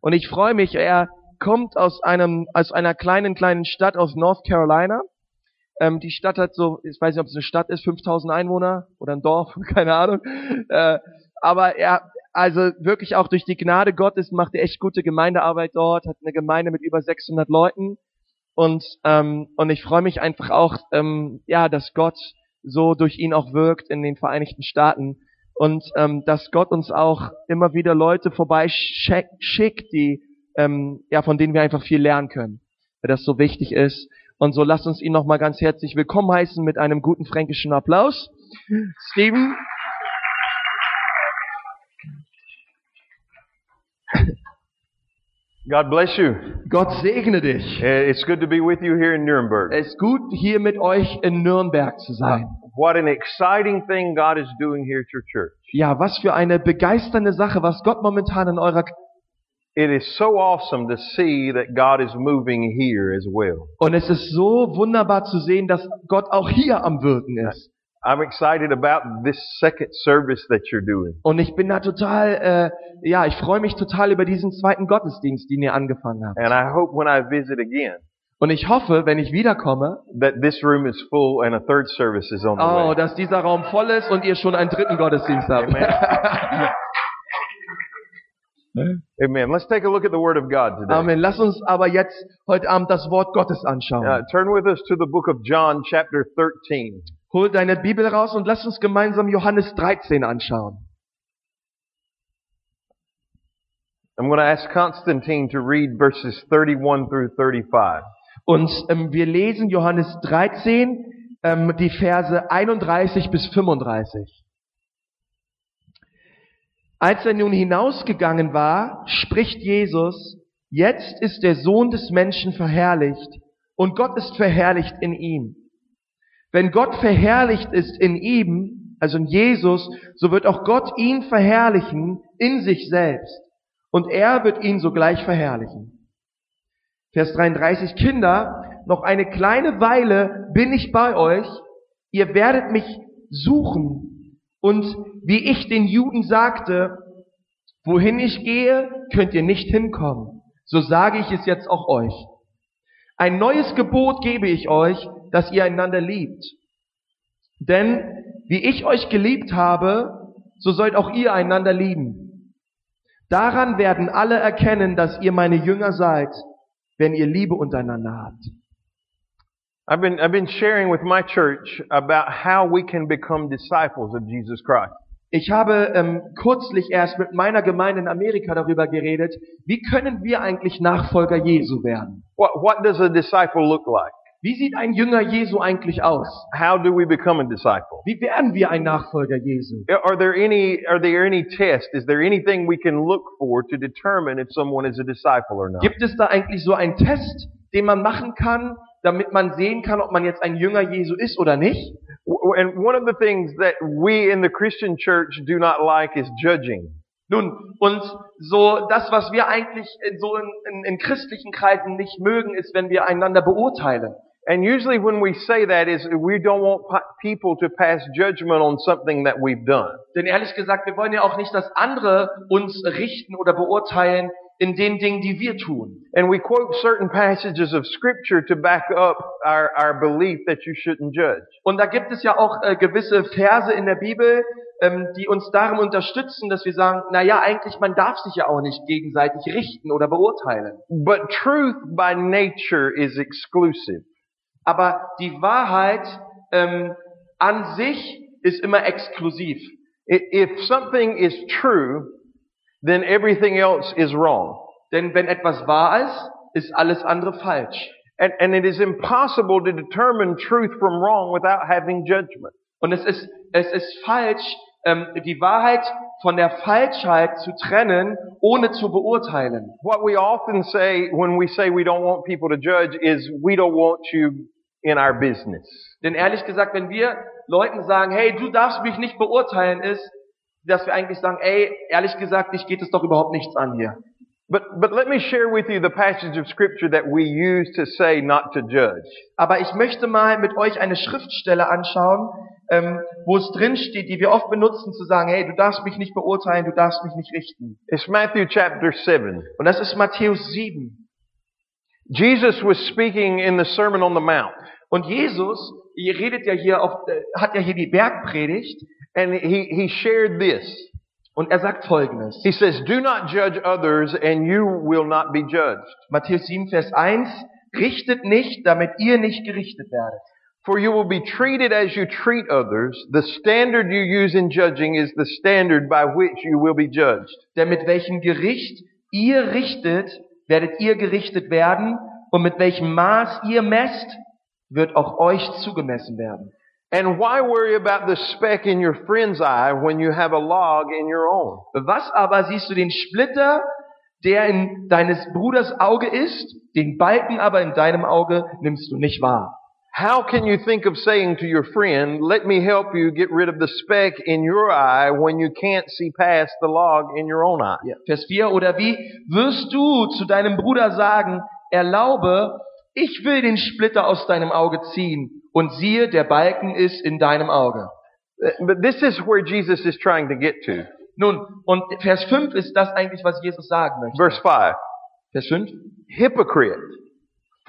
Und ich freue mich, er kommt aus einem, aus einer kleinen, kleinen Stadt aus North Carolina. Ähm, die Stadt hat so, ich weiß nicht, ob es eine Stadt ist, 5000 Einwohner oder ein Dorf, keine Ahnung. Äh, aber er, also wirklich auch durch die Gnade Gottes macht er echt gute Gemeindearbeit dort, hat eine Gemeinde mit über 600 Leuten. Und, ähm, und ich freue mich einfach auch, ähm, ja, dass Gott so durch ihn auch wirkt in den Vereinigten Staaten und ähm, dass Gott uns auch immer wieder Leute vorbeischickt, die ähm, ja von denen wir einfach viel lernen können, weil das so wichtig ist. Und so lasst uns ihn noch mal ganz herzlich willkommen heißen mit einem guten fränkischen Applaus. Steven. God bless you. Gott segne dich. Uh, It's good to be with you here in Nuremberg. Es ist gut, hier mit euch in Nürnberg zu sein. What an exciting thing God is doing here at your church. Ja, was für eine begeisternde Sache, was Gott momentan in eurer It is so awesome to see that God is moving here as well. und es ist so wunderbar zu sehen, dass Gott auch hier am wirken ist. I'm excited about this second service that you're doing. Und ich bin da total, äh, ja, ich freue mich total über diesen zweiten Gottesdienst, den ihr angefangen habt. And I hope when I visit again Und ich hoffe, wenn ich wiederkomme, that this room is full and a third service is on the oh, way. dass dieser Raum voll ist und ihr schon einen dritten Gottesdienst habt. Amen. Let's take a look at the Word of God today. Amen. Lass uns aber jetzt heute Abend das Wort Gottes anschauen. Uh, turn with us to the book of John, chapter 13. Hol deine Bibel raus und lass uns gemeinsam Johannes 13 anschauen. I'm going to ask Constantine to read verses 31 through 35. Und ähm, wir lesen Johannes 13, ähm, die Verse 31 bis 35. Als er nun hinausgegangen war, spricht Jesus, jetzt ist der Sohn des Menschen verherrlicht und Gott ist verherrlicht in ihm. Wenn Gott verherrlicht ist in ihm, also in Jesus, so wird auch Gott ihn verherrlichen in sich selbst und er wird ihn sogleich verherrlichen. Vers 33, Kinder, noch eine kleine Weile bin ich bei euch, ihr werdet mich suchen. Und wie ich den Juden sagte, wohin ich gehe, könnt ihr nicht hinkommen. So sage ich es jetzt auch euch. Ein neues Gebot gebe ich euch, dass ihr einander liebt. Denn wie ich euch geliebt habe, so sollt auch ihr einander lieben. Daran werden alle erkennen, dass ihr meine Jünger seid, wenn ihr Liebe untereinander habt. I've been, I've been sharing with my church about how we can become disciples of Jesus Christ. Ich habe ähm, kürzlich erst mit meiner Gemeinde in Amerika darüber geredet, wie können wir eigentlich Nachfolger Jesu werden? What, what does a disciple look like? Wie sieht ein Jünger Jesu eigentlich aus? How do we become a disciple? Wie werden wir ein Nachfolger Jesu? Are there any, are there any tests? Is there anything we can look for to determine if someone is a disciple or not? Gibt es da eigentlich so einen Test, den man machen kann, damit man sehen kann, ob man jetzt ein Jünger Jesu ist oder nicht? And one of the things that we in the Christian church do not like is judging. Nun, und so das, was wir eigentlich so in, in, in christlichen Kreisen nicht mögen, ist, wenn wir einander beurteilen. And usually when we say that is we don't want people to pass judgment on something that we've done. Denn ehrlich gesagt, wir wollen ja auch nicht, dass andere uns richten oder beurteilen in den Dingen, die wir tun. And we quote certain passages of scripture to back up our, our belief that you shouldn't judge. Und da gibt es ja auch äh, gewisse Verse in der Bibel, ähm, die uns darum unterstützen, dass wir sagen, na ja, eigentlich man darf sich ja auch nicht gegenseitig richten oder beurteilen. But truth by nature is exclusive. Aber die Wahrheit ähm, an sich ist immer exklusiv. If something is true, then everything else is wrong. Denn wenn etwas wahr ist, ist alles andere falsch. And, and it is impossible to determine truth from wrong without having judgment. Und es ist, es ist falsch, ähm, die Wahrheit von der Falschheit zu trennen, ohne zu beurteilen. What we often say when we say we don't want people to judge is we don't want you in our business. Denn ehrlich gesagt, wenn wir Leuten sagen, hey, du darfst mich nicht beurteilen, ist, dass wir eigentlich sagen, ey, ehrlich gesagt, dich geht es doch überhaupt nichts an hier. But, but let me share with you the passage of scripture that we use to say not to judge. Aber ich möchte mal mit euch eine Schriftstelle anschauen, ähm, wo es drin steht, die wir oft benutzen, zu sagen, hey, du darfst mich nicht beurteilen, du darfst mich nicht richten. It's Matthew chapter 7. Und das ist Matthäus 7. Jesus was speaking in the Sermon on the Mount. Und Jesus, ihr redet ja hier auf, hat ja hier die Bergpredigt And he, he shared this. und er sagt folgendes. He says, Do not judge others and you will not be judged. Matthäus 7, Vers 1, richtet nicht, damit ihr nicht gerichtet werdet. For you will be treated as you treat others. The standard you use in judging is the standard by which you will be judged. Denn mit welchem Gericht ihr richtet, werdet ihr gerichtet werden, und mit welchem Maß ihr messt, wird auch euch zugemessen werden. And why worry about the speck in your friend's eye when you have a log in your own? Was aber siehst du den Splitter, der in deines Bruders Auge ist, den Balken aber in deinem Auge nimmst du nicht wahr? How can you think of saying to your friend, let me help you get rid of the speck in your eye when you can't see past the log in your own eye? Ja, Vers 4, oder wie wirst du zu deinem Bruder sagen, erlaube, ich will den Splitter aus deinem Auge ziehen, und siehe, der Balken ist in deinem Auge. Uh, But this is where Jesus is trying to get to. Nun, und Vers 5 ist das eigentlich, was Jesus sagen möchte. Verse 5. Vers 5. Hypocrite.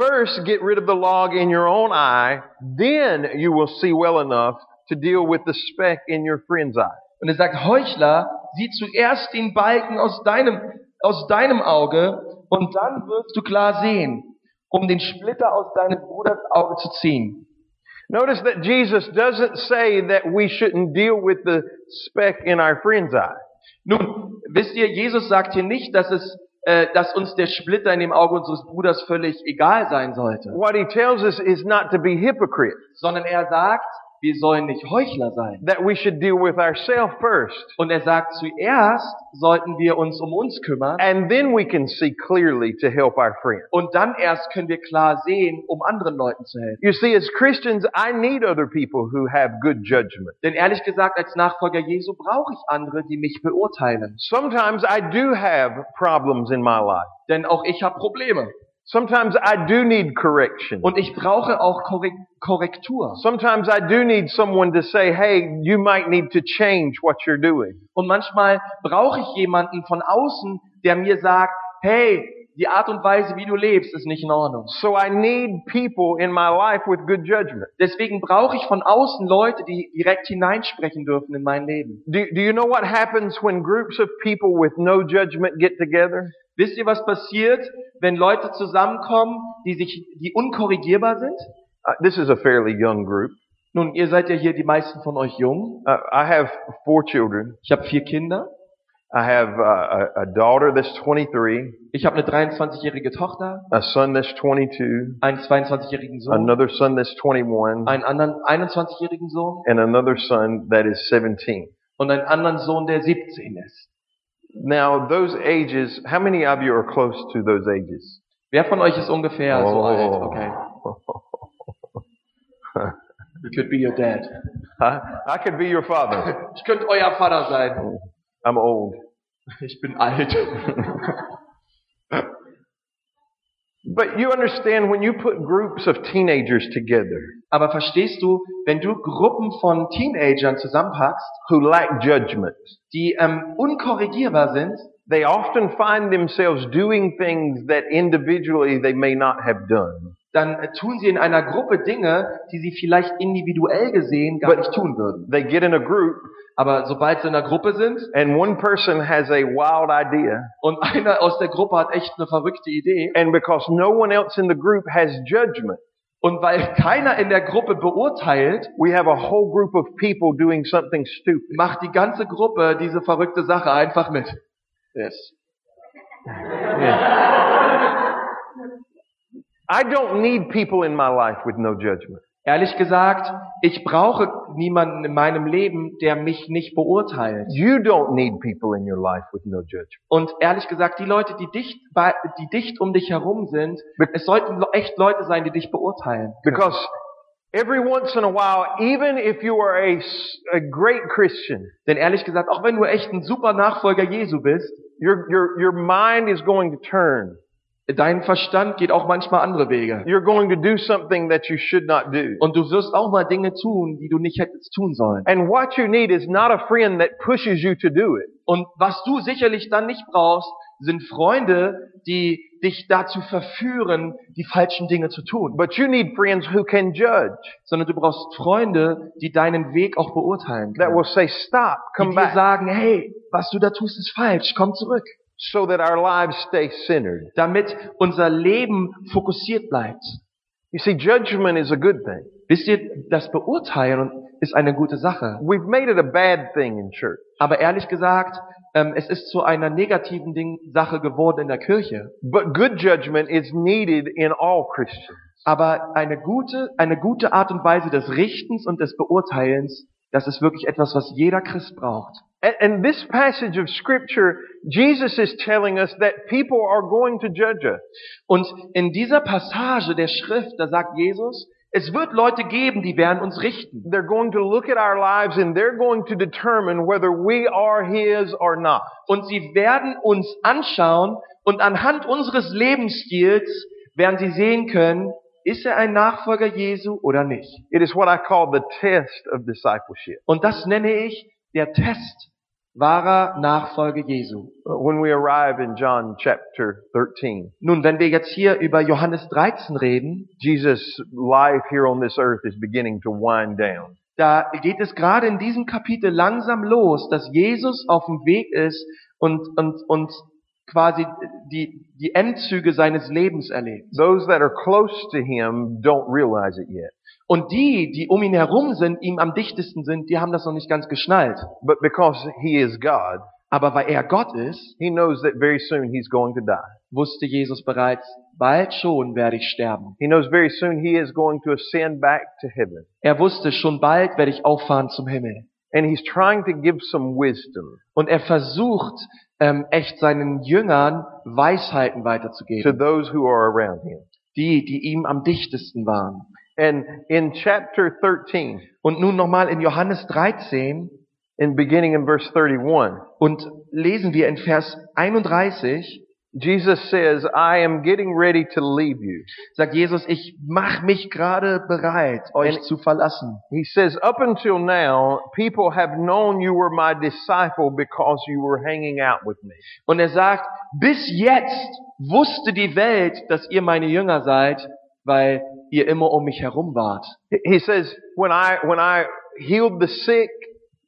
First get rid of the log in your own eye, then you will see well enough to deal with the speck in your friend's eye. Und er sagt, Heuchler, sieh zuerst den Balken aus deinem, aus deinem Auge, und dann wirst du klar sehen, um den Splitter aus deines Bruders Auge zu ziehen. Notice that Jesus doesn't say that we shouldn't deal with the speck in our friend's eye. Nun, wisst ihr, Jesus sagt hier nicht, dass es, dass uns der Splitter in dem Auge unseres Bruders völlig egal sein sollte, What he tells us is not to be hypocrites, sondern er sagt, wir sollen nicht Heuchler sein. that we should deal with ourselves first. Und er sagt, zuerst sollten wir uns um uns kümmern And then we can see clearly to help our friend. und dann erst können wir klar sehen, um anderen Leuten zu helfen. You see, as Christians, I need other people who have good judgment. Denn ehrlich gesagt, als Nachfolger Jesu brauche ich andere, die mich beurteilen. Sometimes I do have problems in my life. Denn auch ich habe Probleme. Sometimes I do need correction. Und ich brauche auch Korrek Korrektur. Sometimes I do need someone to say, hey, you might need to change what you're doing. Und manchmal brauche ich jemanden von außen, der mir sagt, hey, die Art und Weise, wie du lebst, ist nicht in Ordnung. So I need people in my life with good judgment. Deswegen brauche ich von außen Leute, die direkt hineinsprechen dürfen in mein Leben. Do, do you know what happens when groups of people with no judgment get together? Wisst ihr, was passiert, wenn Leute zusammenkommen, die sich, die unkorrigierbar sind? Uh, this is a fairly young group. Nun, ihr seid ja hier die meisten von euch jung. Uh, I have four children. Ich habe vier Kinder. I have uh, a, a daughter that's 23, Ich habe eine 23-jährige Tochter, a son that's 22, einen 22-jährigen Sohn, another son that's 21, einen anderen 21-jährigen Sohn and another son that is 17. und einen anderen Sohn, der 17 ist. Now, those ages, how many of you are close to those ages? Wer von euch ist ungefähr so Oh. alt? Okay. You could be your dad. I, I could be your father. Ich könnte euer Vater sein. I'm old. Ich bin alt. But you understand when you put groups of teenagers together Aber verstehst du, wenn du Gruppen von Teenagern zusammenpackst, who lack judgment, die ähm, unkorrigierbar sind, they often find themselves doing things that individually they may not have done. Dann äh, tun sie in einer Gruppe Dinge, die sie vielleicht individuell gesehen gar But- nicht tun würden. They get in a group Aber sobald sie in einer Gruppe sind and one person has a wild idea und einer aus der Gruppe hat echt eine verrückte Idee and because no one else in the group has judgment, und weil keiner in der Gruppe beurteilt, we have a whole group of people doing something stupid. macht die ganze Gruppe diese verrückte Sache einfach mit. Yes. I don't need people in my life with no judgment. Ehrlich gesagt, ich brauche niemanden in meinem Leben, der mich nicht beurteilt. You don't need people in your life with no judgment. Und ehrlich gesagt, die Leute, die dicht, bei, die dicht um dich herum sind, es sollten echt Leute sein, die dich beurteilen. Because every once in a while, even if you are a, a great Christian, Denn ehrlich gesagt, auch wenn du echt ein super Nachfolger Jesu bist, your, your, your mind is going to turn Dein Verstand geht auch manchmal andere Wege. You're going to do something that you should not do. Und du wirst auch mal Dinge tun, die du nicht hättest tun sollen. And what you need is not a friend that pushes you to do it. Und was du sicherlich dann nicht brauchst, sind Freunde, die dich dazu verführen, die falschen Dinge zu tun. But you need friends who can judge, Sondern du brauchst Freunde, die deinen Weg auch beurteilen that können. will say, stop, Die come dir back, sagen, hey, was du da tust, ist falsch, komm zurück. So that our lives stay centered. Damit unser Leben fokussiert bleibt. You see, judgment is a good thing. Wisst ihr, das Beurteilen ist eine gute Sache. We've made it a bad thing in church. Aber ehrlich gesagt, ähm, es ist zu einer negativen Ding Sache geworden in der Kirche. But good judgment is needed in all Christians. Aber eine gute, eine gute Art und Weise des Richtens und des Beurteilens, das ist wirklich etwas, was jeder Christ braucht. And, and this passage of scripture, Jesus is telling us that people are going to judge us. Und in dieser Passage der Schrift, da sagt Jesus, es wird Leute geben, die werden uns richten. They're going to look at our lives and they're going to determine whether we are His or not. Und sie werden uns anschauen und anhand unseres Lebensstils werden sie sehen können, ist er ein Nachfolger Jesu oder nicht. It is what I call the test of discipleship. Und das nenne ich der Test wahrer Nachfolge Jesu. When we arrive in John chapter 13, Nun, wenn wir jetzt hier über Johannes 13 reden, Jesus' life here on this earth is beginning to wind down. da geht es gerade in diesem Kapitel langsam los, dass Jesus auf dem Weg ist und, und, und quasi die, die Endzüge seines Lebens erlebt. Those that are close to Him don't realize it yet. Und die, die um ihn herum sind, ihm am dichtesten sind, die haben das noch nicht ganz geschnallt. But because He is God, Aber weil er Gott ist, He knows that very soon He's going to die. wusste Jesus bereits, bald schon werde ich sterben. He knows very soon He is going to ascend back to heaven. Er wusste, schon bald werde ich auffahren zum Himmel. And He's trying to give some wisdom Und er versucht, ähm, echt seinen Jüngern Weisheiten to weiterzugeben. those who are around Him. Die, die ihm am dichtesten waren. And in chapter 13, Und nun nochmal in Johannes 13 in beginning in verse 31, und lesen wir in Vers 31, Jesus says, I am getting ready to leave you. sagt Jesus, ich mach mich gerade bereit, euch And- zu verlassen. He says, up until now, people have known you were my disciple because you were hanging out with me. Und er sagt, bis jetzt wusste die Welt, dass ihr meine Jünger seid, weil ihr immer um mich herum wart. He says, when I, when I healed the sick,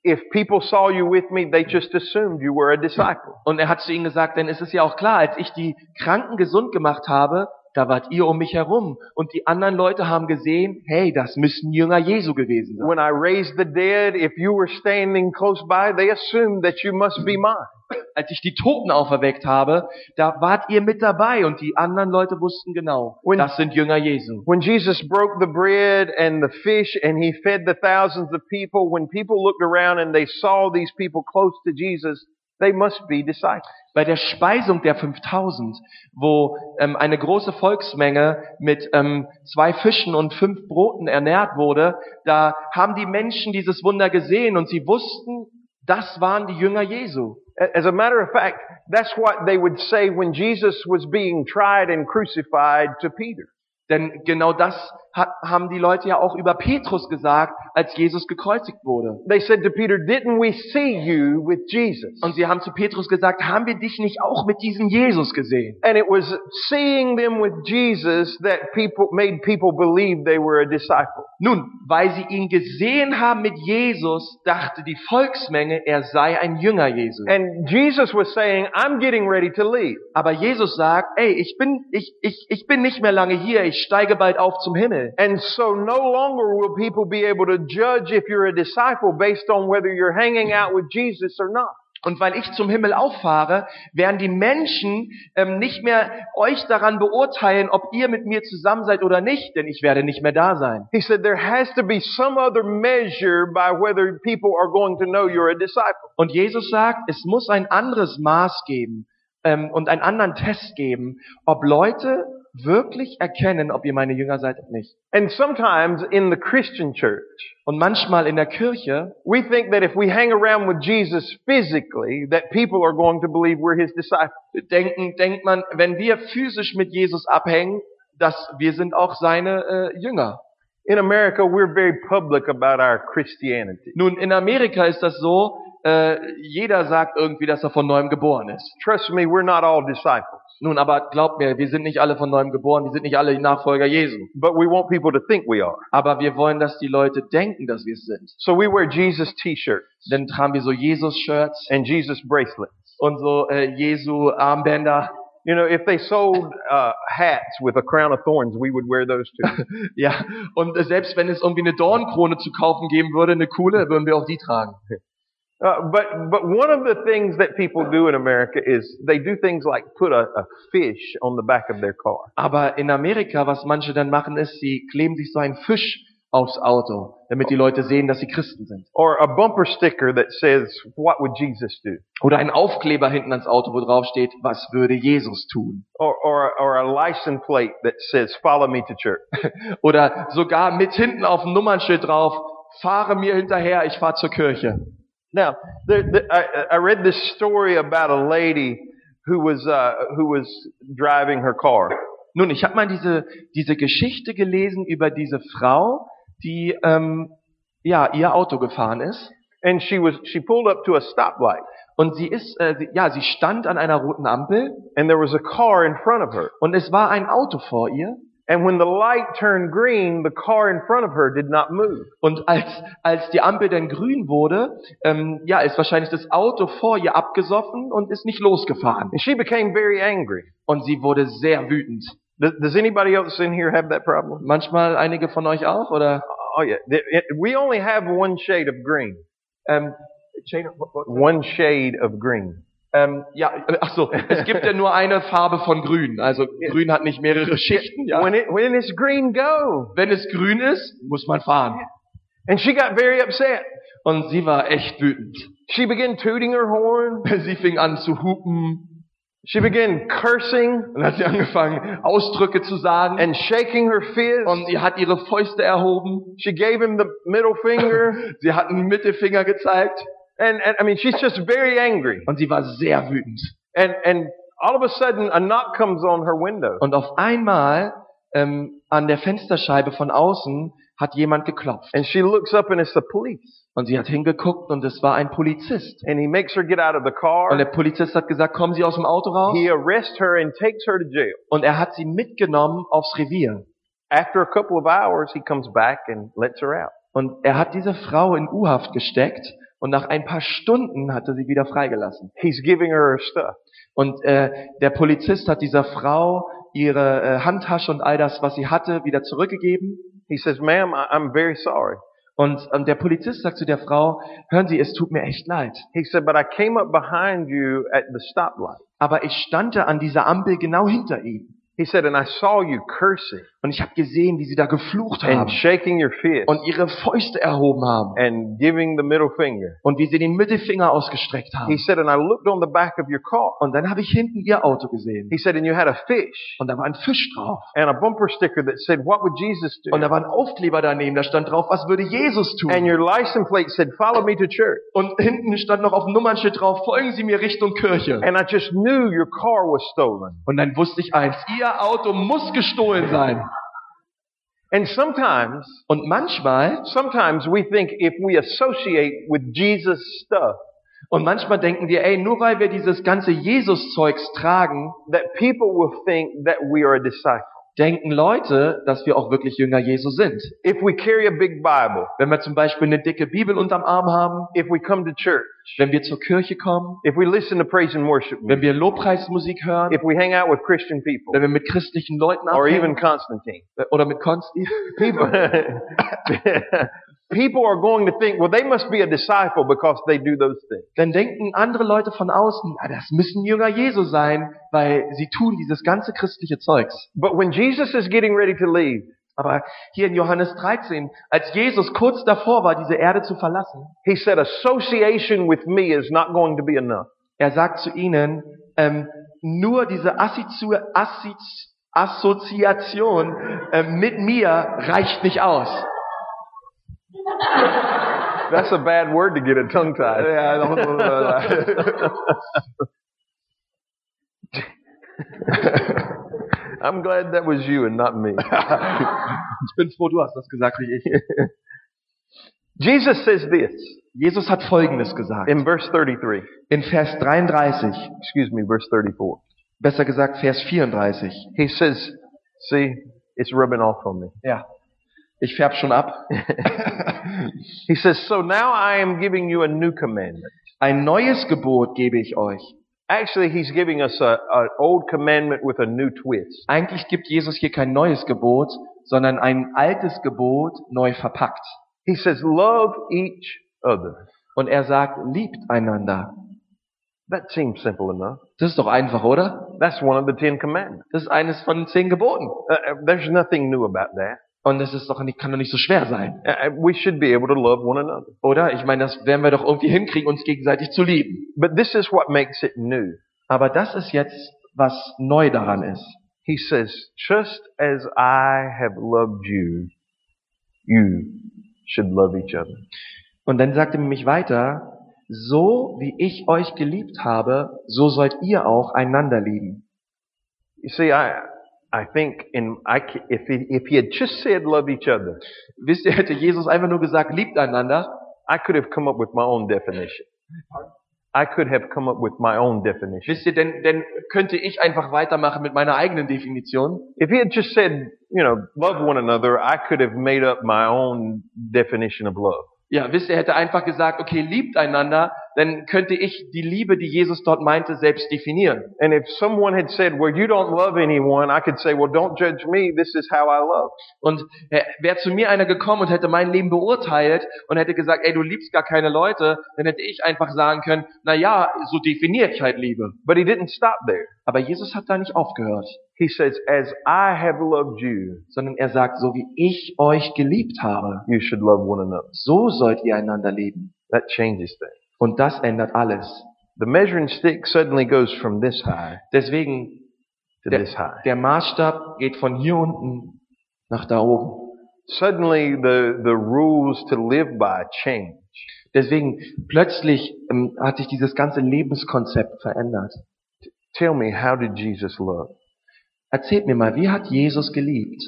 if people saw you with me, they just assumed you were a disciple. Und er hat zu ihnen gesagt, denn es ja auch klar, als ich die Kranken gesund gemacht habe, da wart ihr um mich herum. Und die anderen Leute haben gesehen, hey, das müssen Jünger Jesu gewesen sein. When I raised the dead, if you were standing close by, they assumed that you must be mine. Als ich die Toten auferweckt habe, da wart ihr mit dabei und die anderen Leute wussten genau, When- das sind Jünger Jesu. When Jesus broke the bread and the fish and he fed the thousands of people, when people looked around and they saw these people close to Jesus, they must be disciples. Bei der Speisung der 5000, wo ähm, eine große Volksmenge mit ähm, zwei Fischen und fünf Broten ernährt wurde, da haben die Menschen dieses Wunder gesehen und sie wussten, das waren die Jünger Jesu. As a matter of fact, that's what they would say when Jesus was being tried and crucified to Peter. Denn genau das haben die Leute ja auch über Petrus gesagt, als Jesus gekreuzigt wurde. They said to Peter, didn't we see you with Jesus? Und sie haben zu Petrus gesagt, haben wir dich nicht auch mit diesem Jesus gesehen? And it was seeing them with Jesus that people made people believe they were a disciple. Nun, weil sie ihn gesehen haben mit Jesus, dachte die Volksmenge, er sei ein Jünger Jesu. And Jesus was saying, I'm getting ready to leave. Aber Jesus sagt, ey, ich bin, ich, ich, ich bin nicht mehr lange hier, ich steige bald auf zum Himmel. And so no longer will people be able to judge if you're a disciple based on whether you're hanging out with Jesus or not. Und weil ich zum Himmel auffahre, werden die Menschen ähm, nicht mehr euch daran beurteilen, ob ihr mit mir zusammen seid oder nicht, denn ich werde nicht mehr da sein. He said there has to be some other measure by whether people are going to know you're a disciple. Und Jesus sagt, es muss ein anderes Maß geben ähm, und einen anderen Test geben, ob Leute wirklich erkennen, ob ihr meine Jünger seid oder nicht. And sometimes in the Christian church, Und manchmal in der Kirche we think that if we hang around with Jesus physically, that people are going to believe we're his disciples. denken, denkt man, wenn wir physisch mit Jesus abhängen, dass wir sind auch seine äh, Jünger. In America, we're very public about our Christianity. Nun, in Amerika ist das so, äh, jeder sagt irgendwie, dass er von neuem geboren ist. Trust me, we're not all disciples. Nun, aber glaubt mir, wir sind nicht alle von neuem geboren, wir sind nicht alle die Nachfolger Jesu. But we want people to think we are. Aber wir wollen, dass die Leute denken, dass wir es sind. So we wear Jesus t-shirts Dann tragen wir so Jesus-Shirts and Jesus bracelets. und so äh, Jesu-Armbänder. You know, if they sold uh, hats with a crown of thorns, we would wear those too. Ja, und selbst wenn es irgendwie eine Dornkrone zu kaufen geben würde, eine coole, würden wir auch die tragen. Uh, but but one of the things that people do in America is they do things like put a, a fish on the back of their car. Aber in Amerika, was manche dann machen, ist, sie kleben sich so einen Fisch aufs Auto, damit die Leute sehen, dass sie Christen sind. Or a bumper sticker that says, what would Jesus do? Oder ein Aufkleber hinten ans Auto, wo drauf steht, was würde Jesus tun? Or, or, or a license plate that says, follow me to church. Oder sogar mit hinten auf dem Nummernschild drauf, fahre mir hinterher, ich fahre zur Kirche. Now, the, the, I, I read this story about a lady who was, uh, who was driving her car. Nun, ich habe mal diese, diese Geschichte gelesen über diese Frau, die ähm, ja ihr Auto gefahren ist. And she was, she pulled up to a stoplight. Und sie ist, äh, sie, ja, sie stand an einer roten Ampel And there was a car in front of her. und es war ein Auto vor ihr. And when the light turned green, the car in front of her did not move. Und als, als die Ampel dann grün wurde, ähm, ja, ist wahrscheinlich das Auto vor ihr abgesoffen und ist nicht losgefahren. And she became very angry. Und sie wurde sehr wütend. Does, does anybody else in here have that problem? Manchmal einige von euch auch, oder? Oh yeah. We only have one shade of green. Ähm, One shade of green. Ähm, ja, ach so, es gibt ja nur eine Farbe von Grün. Also Grün hat nicht mehrere Schichten. Ja. When it, when it's green, go. Wenn es grün ist, muss man fahren. And she got very upset. Und sie war echt wütend. She began tooting her horn. Sie fing an zu hupen She began cursing und hat sie angefangen, Ausdrücke zu sagen. and shaking her fist. Und sie hat ihre Fäuste erhoben. She gave him the middle finger. Sie hat einen Mittelfinger gezeigt. And, and I mean, she's just very angry. Und sie war sehr wütend. And, and all of a sudden, a knock comes on her window. Und auf einmal ähm, an der Fensterscheibe von außen hat jemand geklopft. And she looks up and it's the police. Und sie hat hingeguckt und es war ein Polizist. And he makes her get out of the Und der car. Polizist hat gesagt, kommen Sie aus dem Auto raus. He arrests her and takes her to jail. Und er hat sie mitgenommen aufs Revier. After a couple of hours, he comes back and lets her out. Und er hat diese Frau in U-Haft gesteckt. Und nach ein paar Stunden hat er sie wieder freigelassen. He's giving her stuff. Und äh, der Polizist hat dieser Frau ihre äh, Handtasche und all das, was sie hatte, wieder zurückgegeben. He says, ma'am, I'm very sorry. Und, und der Polizist sagt zu der Frau, hören Sie, es tut mir echt leid. He said, but I came up behind you at the stoplight. Aber ich stand da an dieser Ampel genau hinter ihm. He said, and I saw you cursing Und ich habe gesehen, wie sie da geflucht and haben shaking your fist und ihre Fäuste erhoben haben and giving the middle finger. und wie sie den Mittelfinger ausgestreckt He haben. said, and I looked on the back of your car. Und dann habe ich hinten ihr Auto gesehen. He said, and you had a fish Und da war ein Fisch drauf. and a bumper sticker that said, what would Jesus do? Und da war ein Aufkleber daneben, da stand drauf, was würde Jesus And tun? your license plate said, follow me to church. Und hinten stand noch auf dem Nummernschild drauf, folgen Sie mir Richtung Kirche. And I just knew your car was stolen. Und dann wusste ich eins, Ihr Auto muss gestohlen sein. And sometimes, Und manchmal, sometimes we think if we associate with Jesus stuff, und manchmal denken wir, ey, nur weil wir dieses ganze Jesus-Zeugs tragen, that people will think that we are a disciple. denken Leute, dass wir auch wirklich Jünger Jesu sind. If we carry a big Bible, Wenn wir zum Beispiel eine dicke Bibel unterm Arm haben, if we come to church, wenn wir zur Kirche kommen, if we listen to praise and worship wenn wir Lobpreismusik hören, if we hang out with Christian wenn people, wir mit christlichen Leuten or even Constantine, oder mit people, people are going to think, well, they must be a disciple because they do those things. dann denken andere Leute von außen, ah, das müssen Jünger Jesu sein, weil sie tun dieses ganze christliche Zeugs. But when Jesus is getting ready to leave, Aber hier in Johannes 13, als Jesus kurz davor war, diese Erde zu verlassen, he said, association with me is not going to be enough. er sagt zu ihnen, ähm, nur diese Assozi Assozi Assoziation äh, mit mir reicht nicht aus. That's a bad word to get a tongue tied. Ja, I'm glad that was you and not me. ich bin froh, du hast das gesagt, nicht ich. Jesus says this Jesus hat Folgendes gesagt. in verse 33. In Vers 33, Excuse me, verse 34. besser gesagt Vers 34. He says, see, it's rubbing off on me. Ja, ich färb schon ab. He says, so now I am giving you a new commandment. Ein neues Gebot gebe ich euch. Actually, he's giving us a, an old commandment with a new twist. Eigentlich gibt Jesus hier kein neues Gebot, sondern ein altes Gebot neu verpackt. He says, love each other. Und er sagt, liebt einander. That seems simple enough. Das ist doch einfach, oder? That's one of the Ten Commandments. Das ist eines von den zehn Geboten. Uh, uh, there's nothing new about that. Und es ist doch nicht, kann doch nicht so schwer sein. We should be able to love one another. Oder? Ich meine, das werden wir doch irgendwie hinkriegen, uns gegenseitig zu lieben. But this is what makes it new. Aber das ist jetzt, was neu daran ist. He says, just as I have loved you, you should love each other. Und dann sagt er nämlich weiter, so wie ich euch geliebt habe, so sollt ihr auch einander lieben. You see, I, I think in, I, if he, if he had just said love each other, Wisst ihr, hätte Jesus einfach nur gesagt, liebt einander, I could have come up with my own definition. I could have come up with my own definition. wisst ihr, denn, denn könnte ich einfach weitermachen mit meiner eigenen Definition. If he had just said, you know, love one another, I could have made up my own definition of love. Ja, wisst ihr, hätte einfach gesagt, okay, liebt einander, dann könnte ich die Liebe, die Jesus dort meinte, selbst definieren. And if someone had said, well, you don't love anyone, I could say, well, don't judge me. This is how I love. Und wäre zu mir einer gekommen und hätte mein Leben beurteilt und hätte gesagt, ey, du liebst gar keine Leute, dann hätte ich einfach sagen können, na ja, so definiere ich halt Liebe. But he didn't stop there. Aber Jesus hat da nicht aufgehört, He says, as I have loved you, sondern er sagt, so wie ich euch geliebt habe, you should love one another. so sollt ihr einander lieben. That changes things. Und das ändert alles. The measuring stick suddenly goes from this high Deswegen, to der, this high. der Maßstab geht von hier unten nach da oben. Suddenly the, the rules to live by change. Deswegen, plötzlich ähm, hat sich dieses ganze Lebenskonzept verändert. Tell me, how did Jesus love? Erzählt mir mal, wie hat Jesus geliebt?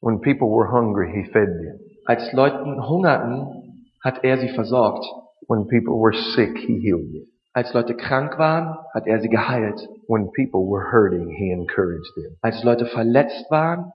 When people were hungry, he fed them. Als Leuten hungerten, hat er sie versorgt. When people were sick, he healed them. Als Leute krank waren, hat er sie geheilt. When people were hurting, he encouraged them. Als Leute verletzt waren,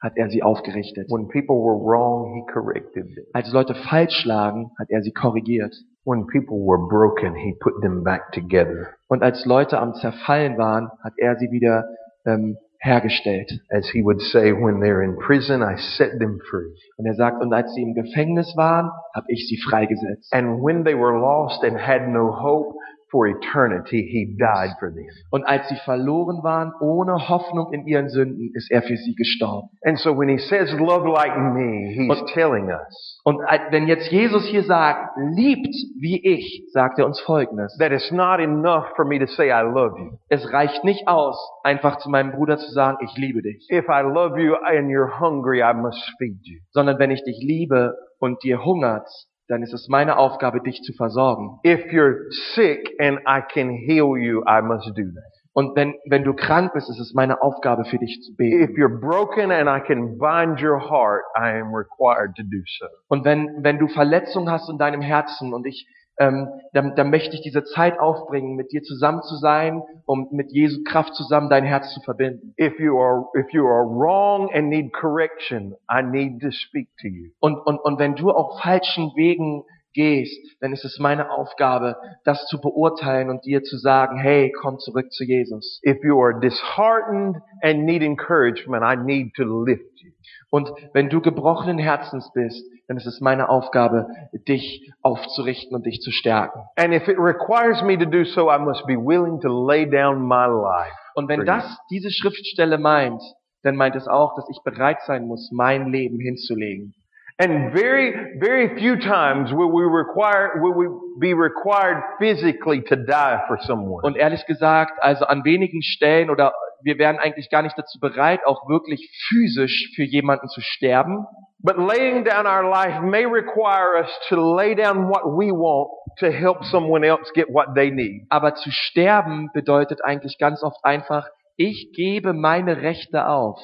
hat er sie aufgerichtet. When people were wrong, he corrected them. Als Leute falsch lagen, hat er sie korrigiert. When people were broken, he put them back together. Und als Leute am Zerfallen waren, hat er sie wieder ähm, hergestellt. As he would say, when they're in prison, I set them free. Und er sagt, und als sie im Gefängnis waren, habe ich sie freigesetzt. And when they were lost and had no hope for eternity, he died for them. Und als sie verloren waren, ohne Hoffnung in ihren Sünden, ist er für sie gestorben. And so when he says, love like me, he's Und- telling us Und wenn jetzt Jesus hier sagt, liebt wie ich, sagt er uns Folgendes. that it's not enough for me to say, I love you. Es reicht nicht aus, einfach zu meinem Bruder zu sagen, ich liebe dich. If I love you and you're hungry, I must feed you. Sondern wenn ich dich liebe und dir hungert, dann ist es meine Aufgabe, dich zu versorgen. If you're sick and I can heal you, I must do that. Und wenn, wenn du krank bist, ist es meine Aufgabe, für dich zu beten. If you're broken and I can bind your heart, I am required to do so. Und wenn, wenn du Verletzungen hast in deinem Herzen und ich, ähm, dann, dann möchte ich diese Zeit aufbringen, mit dir zusammen zu sein, um mit Jesu Kraft zusammen dein Herz zu verbinden. If you are, if you are wrong and need correction, I need to speak to you. Und, und, und wenn du auf falschen Wegen gehst, dann ist es meine Aufgabe, das zu beurteilen und dir zu sagen, hey, komm zurück zu Jesus. If you are disheartened and need encouragement, I need to lift you. Und wenn du gebrochenen Herzens bist, dann ist es meine Aufgabe, dich aufzurichten und dich zu stärken. And if it requires me to do so, I must be willing to lay down my life. Und wenn das diese Schriftstelle meint, dann meint es auch, dass ich bereit sein muss, mein Leben hinzulegen. And very, very few times will we require, will we be required physically to die for someone. Und ehrlich gesagt, also an wenigen Stellen oder wir wären eigentlich gar nicht dazu bereit, auch wirklich physisch für jemanden zu sterben. But laying down our life may require us to lay down what we want to help someone else get what they need. Aber zu sterben bedeutet eigentlich ganz oft einfach, ich gebe meine Rechte auf,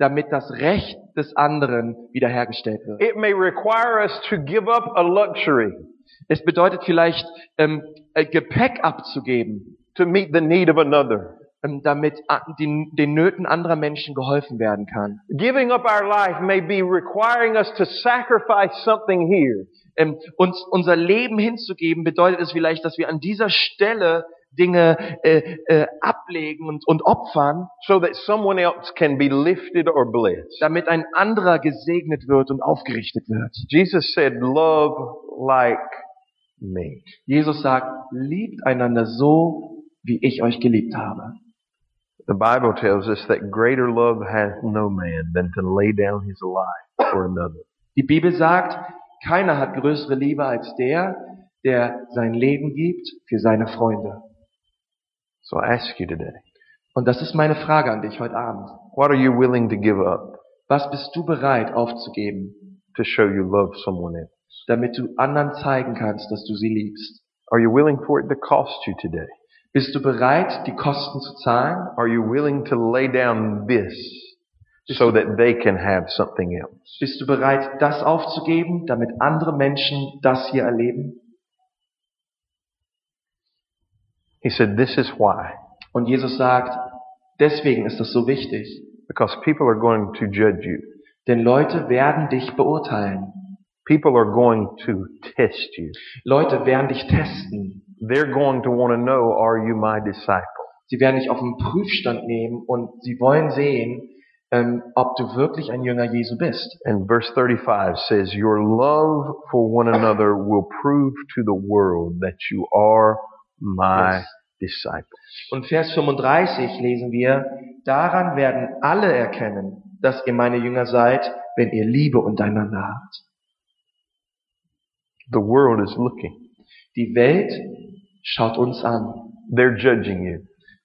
damit das Recht des anderen wiederhergestellt wird. It may require us to give up a luxury Es bedeutet vielleicht, ähm, äh, Gepäck abzugeben, to meet the need of another. ähm, damit den, den Nöten anderer Menschen geholfen werden kann. Giving up our life may be requiring us to sacrifice something here Ähm, uns unser Leben hinzugeben bedeutet es vielleicht, dass wir an dieser Stelle Dinge äh, äh, ablegen und, und opfern, so that someone else can be lifted or blessed. damit ein anderer gesegnet wird und aufgerichtet wird. Jesus said, love like me. Jesus sagt, liebt einander so, wie ich euch geliebt habe. The Bible tells us that greater love hath no man than to lay down his life for another. Die Bibel sagt, keiner hat größere Liebe als der, der sein Leben gibt für seine Freunde. So I ask you today, Und das ist meine Frage an dich heute Abend. what are you willing to give up Was bist du bereit aufzugeben, to show you love someone else? damit du anderen zeigen kannst, dass du sie liebst? Are you willing for it to cost you today? Bist du bereit, die Kosten zu zahlen? Are you willing to lay down this so that they can have something else? Bist du bereit, das aufzugeben, damit andere Menschen das hier erleben? He said, this is why. Und Jesus sagt, deswegen ist das so wichtig. Because people are going to judge you. Denn Leute werden dich beurteilen. People are going to test you. Leute werden dich testen. They're going to want to know, are you my disciple? Sie werden dich auf den Prüfstand nehmen und sie wollen sehen, ähm, ob du wirklich ein Jünger Jesu bist. And verse 35 says, Your love for one another will prove to the world that you are my Yes. disciple. Und Vers 35 lesen wir, daran werden alle erkennen, dass ihr meine Jünger seid, wenn ihr Liebe untereinander habt. The world is looking. Die Welt schaut uns an They're judging you.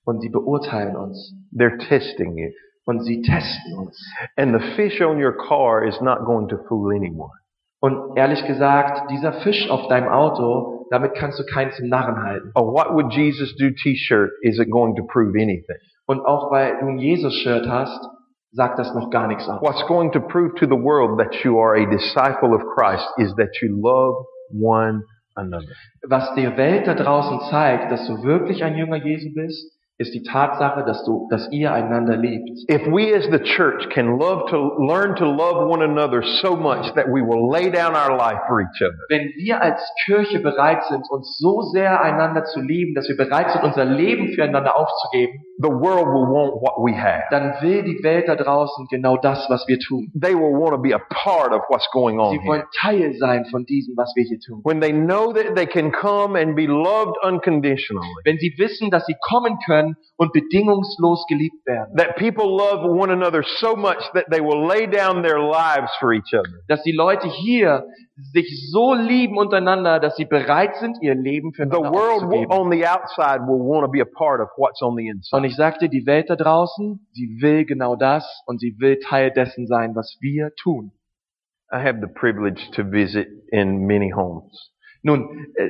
und sie beurteilen uns They're testing you. und sie testen uns. And the fish on your car is not going to fool anyone. Und ehrlich gesagt, dieser Fisch auf deinem Auto, damit kannst du keinen zum Narren halten. A what would Jesus do t-shirt isn't going to prove anything. Und auch weil du ein Jesus-Shirt hast, sagt das noch gar nichts aus. What's going to prove to the world that you are a disciple of Christ is that you love one another. Was der Welt da draußen zeigt, dass du wirklich ein Jünger Jesu bist, ist die Tatsache, dass du, dass ihr einander liebt. If we as the church can love to learn to love one another so much that we will lay down our life for each other, Wenn wir als Kirche bereit sind, uns so sehr einander zu lieben, dass wir bereit sind, unser Leben füreinander aufzugeben, the world will want what we have. dann will die Welt da draußen genau das, was wir tun. They will want to be a part of what's going on Sie wollen Teil sein von diesem, was wir hier tun. When they know that they can come and be loved unconditionally, Wenn sie wissen, dass sie kommen können und bedingungslos geliebt werden. that people love one another so much that they will lay down their lives for each other. Dass die Leute hier sich so lieben untereinander, dass sie bereit sind, ihr Leben The füreinander world will, on the outside will want to be a part of what's on the inside. Und ich sagte, die Welt da draußen, sie will genau das und sie will Teil dessen sein, was wir tun. I have the privilege to visit in many homes. Nun, äh,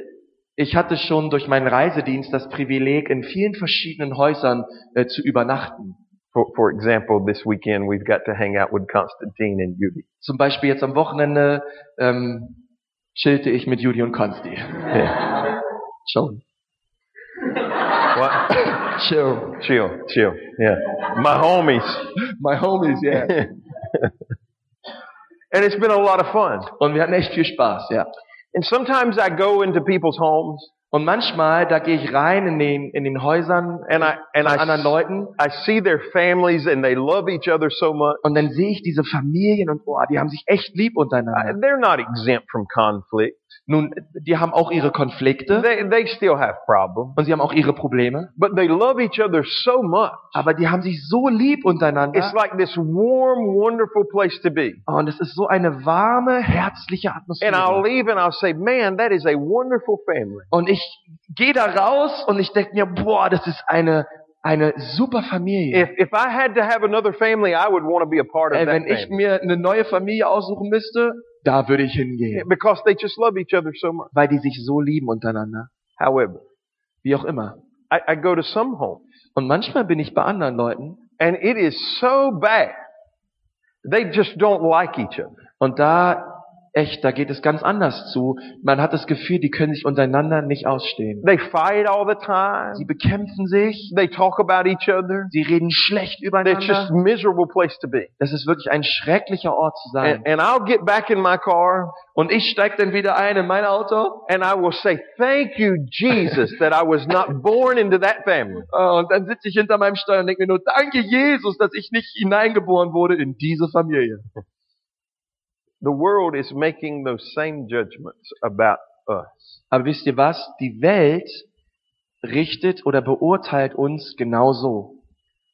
ich hatte schon durch meinen Reisedienst das Privileg, in vielen verschiedenen Häusern äh, zu übernachten. For, for example, this weekend we've got to hang out with Constantine and Judy. Zum Beispiel jetzt am Wochenende ähm, chillte ich mit Judy und Konsti. Yeah. Schon. What? Chill. chill, chill. Yeah. My homies. My homies, yeah. and it's been a lot of fun. Und wir hatten echt viel Spaß, ja. And sometimes I go into people's homes Und manchmal, da gehe ich rein in den, in den Häusern and I, and von anderen I, Leuten I see their families and they love each other so much. und dann sehe ich diese Familien und boah, die haben sich echt lieb untereinander. They're not exempt from conflict. Nun, die haben auch ihre Konflikte They, they still have problems. und sie haben auch ihre Probleme, But they love each other so much. aber die haben sich so lieb It's untereinander. like this warm, wonderful place to be. Und es ist so eine warme, herzliche And I'll Atmosphäre. leave and I'll say, man, that is a wonderful family. Und ich gehe da raus und ich denke mir, boah, das ist eine, eine super Familie. If, if I had to have another family, I would want to be a part of Ey, that wenn ich family. mir eine neue Familie aussuchen müsste, da würde ich hingehen. Because they just love each other so much. Weil die sich so lieben untereinander. However, Wie auch immer. I, I go to some homes Und manchmal bin ich bei anderen Leuten and it is so bad. They just don't like each other. und da, echt, da geht es ganz anders zu. Man hat das Gefühl, die können sich untereinander nicht ausstehen. They fight all the time. Sie bekämpfen sich, They talk about each other. sie reden schlecht It's just übereinander. a miserable place to be. Das ist wirklich ein schrecklicher Ort zu sein. And, and I'll get back in my car Und ich steige dann wieder ein in mein Auto and I will say, thank you, Jesus, that I was not born into that family. äh, und dann sitze ich hinter meinem Steuer und denke mir nur, danke Jesus, dass ich nicht hineingeboren wurde in diese Familie. The world is making those same judgments about us. Aber wisst ihr was? Die Welt richtet oder beurteilt uns genauso.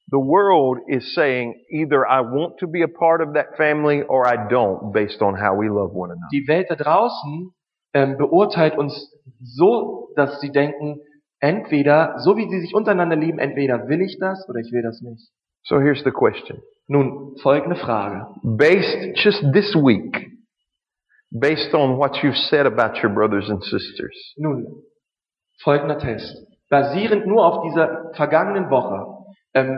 The world is saying either I want to be a part of that family or I don't based on how we love one another. Die Welt da draußen ähm, beurteilt uns so, dass sie denken, entweder, so wie sie sich untereinander lieben, entweder will ich das oder ich will das nicht. So here's the question. Nun, folgende Frage. Based just this week, based on what you've said about your brothers and sisters, Nun, folgender Test. Basierend nur auf dieser vergangenen Woche, ähm,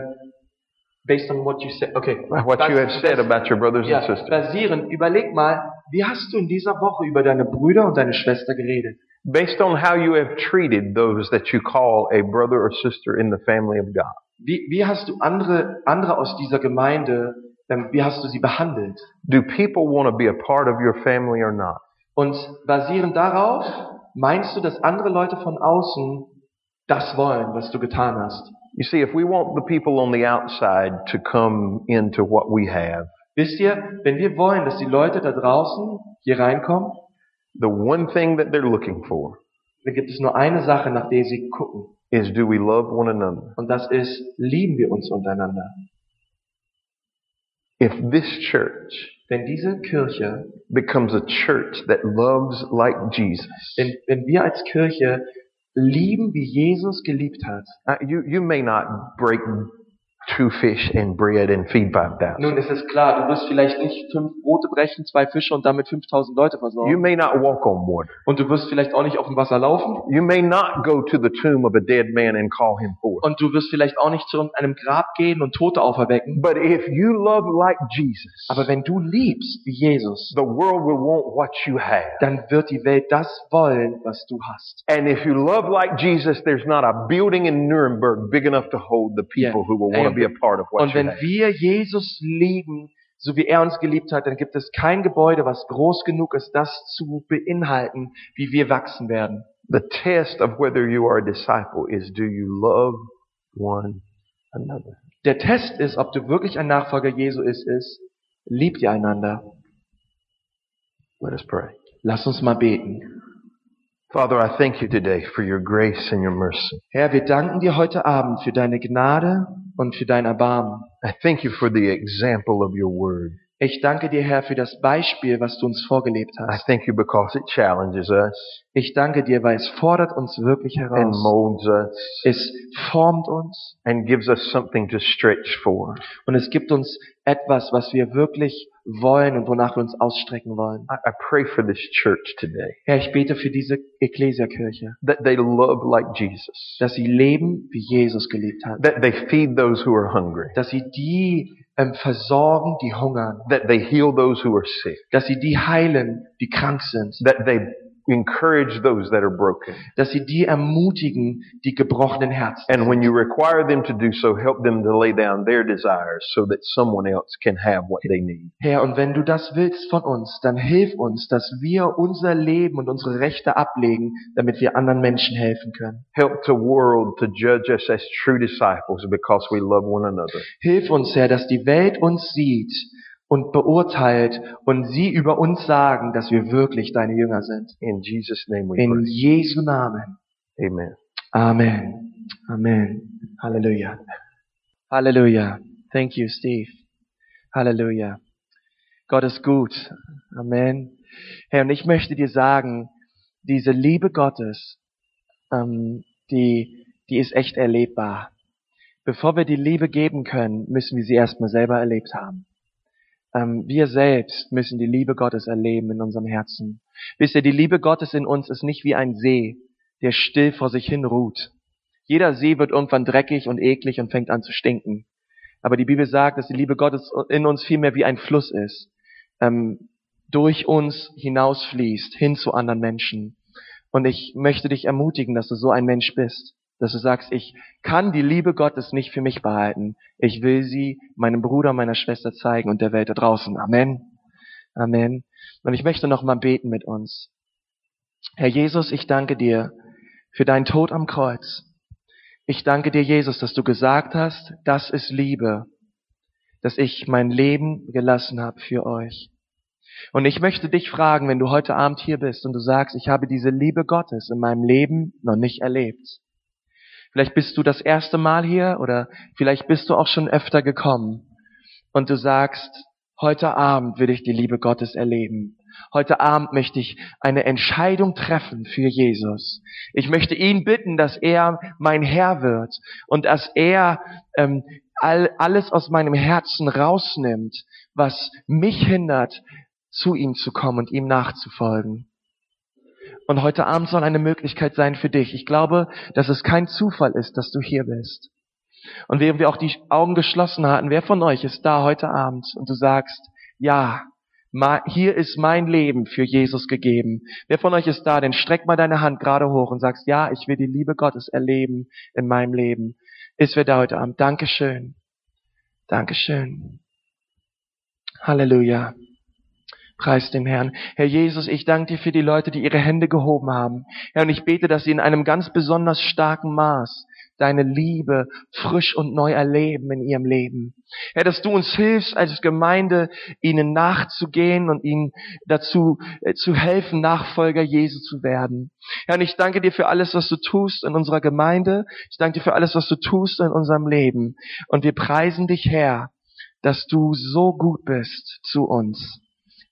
based on what you said, okay. what you have said about your brothers ja, and sisters, basierend, überleg mal, wie hast du in dieser Woche über deine Brüder und deine Schwester geredet? based on how you have treated those that you call a brother or sister in the family of God. Wie, wie hast du andere, andere aus dieser Gemeinde, ähm, wie hast du sie behandelt? Do people want to be a part of your family or not? Und basierend darauf, meinst du, dass andere Leute von außen das wollen, was du getan hast? You see, if we want the people on the outside to come into what we have, Wisst ihr, wenn wir wollen, dass die Leute da draußen hier reinkommen, the one thing that they're looking for dann gibt es nur eine Sache, nach der sie gucken. Is do we love one another? Und das ist, lieben wir uns untereinander. If this church Wenn diese Kirche, becomes a church that loves like Jesus, wenn, wenn wir als Kirche lieben, wie Jesus geliebt hat, uh, you, you may not break two fish and bread and feed 5,000. nun ist es klar, du wirst vielleicht nicht fünf Brote brechen, zwei Fische und damit 5000 Leute You versorgen. may not walk on water. Und du wirst vielleicht auch nicht auf dem Wasser laufen. You may not go to the tomb of a dead man and call him forth. Und du wirst vielleicht auch nicht zu irgendeinem Grab gehen und Tote auferwecken. But if you love like Jesus, Aber wenn du liebst wie Jesus, the world will want what you have. dann wird die Welt das wollen, was du hast. And if you love like Jesus, there's not a building in Nuremberg big enough to hold the people Yeah. who will want be a part of what Und wenn wir Jesus lieben, so wie er uns geliebt hat, dann gibt es kein Gebäude, was groß genug ist, das zu beinhalten, wie wir wachsen werden. The test of whether you are a disciple is do you love one another? Der Test ist, ob du wirklich ein Nachfolger Jesu ist, ist, liebt ihr einander. Let us pray. Lass uns mal beten. Father, I thank you today for your grace and your mercy. Herr, wir danken dir heute Abend für deine Gnade und für dein Erbarmen. I thank you for the example of your word. Ich danke dir, Herr, für das Beispiel, was du uns vorgelebt I hast. thank you because it challenges us Ich danke dir, weil es fordert uns wirklich and heraus. molds us Es formt uns and gives us something to stretch for. und es gibt uns etwas, was wir wirklich wollen und wonach wir uns ausstrecken wollen. I, I pray for this church today Herr, ich bete für diese Ekklesiakirche, that they love like Jesus, dass sie leben, wie Jesus gelebt hat. that they feed those who are hungry, Dass sie die ähm, versorgen, die hungern. that they heal those who are sick, Dass sie die heilen, die krank sind. that they encourage those that are broken. Dass sie die ermutigen, die gebrochenen Herzen And when you require them to do so, help them to lay down their desires so that someone else can have what they need. Herr, und wenn du das willst von uns, dann hilf uns, dass wir unser Leben und unsere Rechte ablegen, damit wir anderen Menschen helfen können. Help the world to judge us as true disciples because we love one another. Hilf uns, Herr, dass die Welt uns sieht und beurteilt und sie über uns sagen, dass wir wirklich deine Jünger sind. In Jesus' name we In pray. Jesu Namen. Amen. Amen. Amen. Halleluja. Halleluja. Thank you, Steve. Halleluja. Gott ist gut. Amen. Herr, und ich möchte dir sagen, diese Liebe Gottes, ähm, die, die ist echt erlebbar. Bevor wir die Liebe geben können, müssen wir sie erstmal selber erlebt haben. Ähm, wir selbst müssen die Liebe Gottes erleben in unserem Herzen. Wisst ihr, die Liebe Gottes in uns ist nicht wie ein See, der still vor sich hin ruht. Jeder See wird irgendwann dreckig und eklig und fängt an zu stinken. Aber die Bibel sagt, dass die Liebe Gottes in uns vielmehr wie ein Fluss ist, ähm, durch uns hinausfließt, hin zu anderen Menschen. Und ich möchte dich ermutigen, dass du so ein Mensch bist, dass du sagst, ich kann die Liebe Gottes nicht für mich behalten. Ich will sie meinem Bruder, meiner Schwester zeigen und der Welt da draußen. Amen. Amen. Und ich möchte noch mal beten mit uns. Herr Jesus, ich danke dir für deinen Tod am Kreuz. Ich danke dir, Jesus, dass du gesagt hast, das ist Liebe, dass ich mein Leben gelassen habe für euch. Und ich möchte dich fragen, wenn du heute Abend hier bist und du sagst, ich habe diese Liebe Gottes in meinem Leben noch nicht erlebt. Vielleicht bist du das erste Mal hier oder vielleicht bist du auch schon öfter gekommen und du sagst, heute Abend will ich die Liebe Gottes erleben. Heute Abend möchte ich eine Entscheidung treffen für Jesus. Ich möchte ihn bitten, dass er mein Herr wird und dass er ähm, all, alles aus meinem Herzen rausnimmt, was mich hindert, zu ihm zu kommen und ihm nachzufolgen. Und heute Abend soll eine Möglichkeit sein für dich. Ich glaube, dass es kein Zufall ist, dass du hier bist. Und während wir auch die Augen geschlossen hatten, wer von euch ist da heute Abend und du sagst, ja, hier ist mein Leben für Jesus gegeben. Wer von euch ist da, denn streck mal deine Hand gerade hoch und sagst, ja, ich will die Liebe Gottes erleben in meinem Leben. Ist wer da heute Abend? Dankeschön. Dankeschön. Halleluja. Preis dem Herrn. Herr Jesus, ich danke dir für die Leute, die ihre Hände gehoben haben. Herr, und ich bete, dass sie in einem ganz besonders starken Maß deine Liebe frisch und neu erleben in ihrem Leben. Herr, dass du uns hilfst als Gemeinde, ihnen nachzugehen und ihnen dazu äh, zu helfen, Nachfolger Jesu zu werden. Herr, und ich danke dir für alles, was du tust in unserer Gemeinde. Ich danke dir für alles, was du tust in unserem Leben. Und wir preisen dich, Herr, dass du so gut bist zu uns.